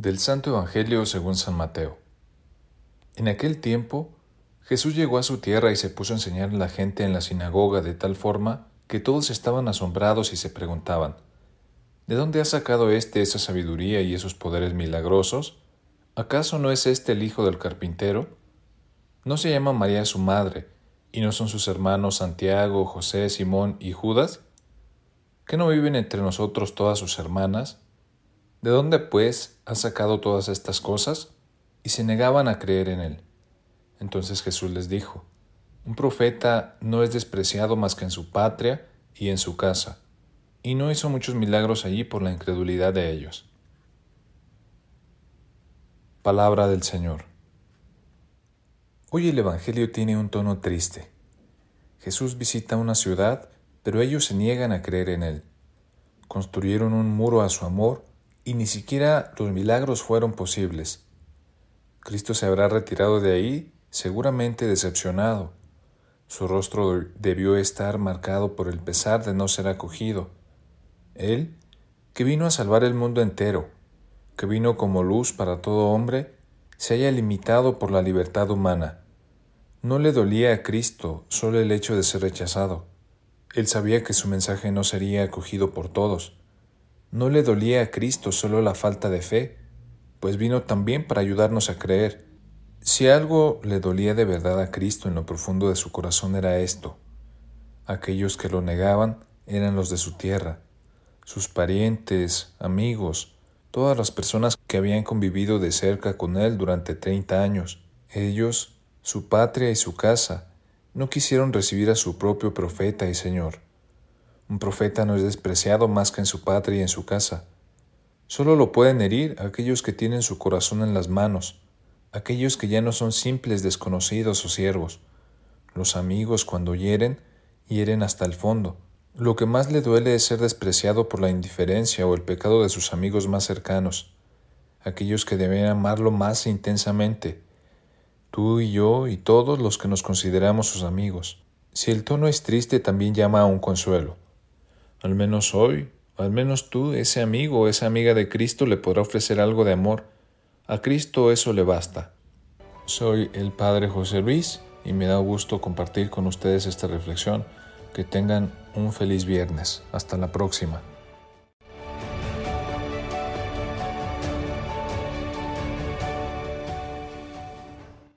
Del Santo Evangelio según San Mateo. En aquel tiempo, Jesús llegó a su tierra y se puso a enseñar a la gente en la sinagoga de tal forma que todos estaban asombrados y se preguntaban, ¿de dónde ha sacado éste esa sabiduría y esos poderes milagrosos? ¿Acaso no es éste el hijo del carpintero? ¿No se llama María su madre, y no son sus hermanos Santiago, José, Simón y Judas? ¿Que no viven entre nosotros todas sus hermanas? ¿De dónde, pues, ha sacado todas estas cosas? Y se negaban a creer en él. Entonces Jesús les dijo, Un profeta no es despreciado más que en su patria y en su casa, y no hizo muchos milagros allí por la incredulidad de ellos. Palabra del Señor. Hoy el Evangelio tiene un tono triste. Jesús visita una ciudad, pero ellos se niegan a creer en él. Construyeron un muro a su amor y ni siquiera los milagros fueron posibles. Cristo se habrá retirado de ahí seguramente decepcionado. Su rostro debió estar marcado por el pesar de no ser acogido. Él, que vino a salvar el mundo entero, que vino como luz para todo hombre, se haya limitado por la libertad humana. No le dolía a Cristo solo el hecho de ser rechazado. Él sabía que su mensaje no sería acogido por todos. No le dolía a Cristo solo la falta de fe, pues vino también para ayudarnos a creer. Si algo le dolía de verdad a Cristo en lo profundo de su corazón era esto. Aquellos que lo negaban eran los de su tierra, sus parientes, amigos, todas las personas que habían convivido de cerca con él durante treinta años. Ellos, su patria y su casa, no quisieron recibir a su propio profeta y Señor. Un profeta no es despreciado más que en su patria y en su casa. Solo lo pueden herir aquellos que tienen su corazón en las manos, aquellos que ya no son simples desconocidos o siervos. Los amigos cuando hieren, hieren hasta el fondo. Lo que más le duele es ser despreciado por la indiferencia o el pecado de sus amigos más cercanos, aquellos que deben amarlo más intensamente, tú y yo y todos los que nos consideramos sus amigos. Si el tono es triste, también llama a un consuelo. Al menos hoy, al menos tú, ese amigo o esa amiga de Cristo le podrá ofrecer algo de amor. A Cristo eso le basta. Soy el Padre José Luis y me da gusto compartir con ustedes esta reflexión. Que tengan un feliz viernes. Hasta la próxima.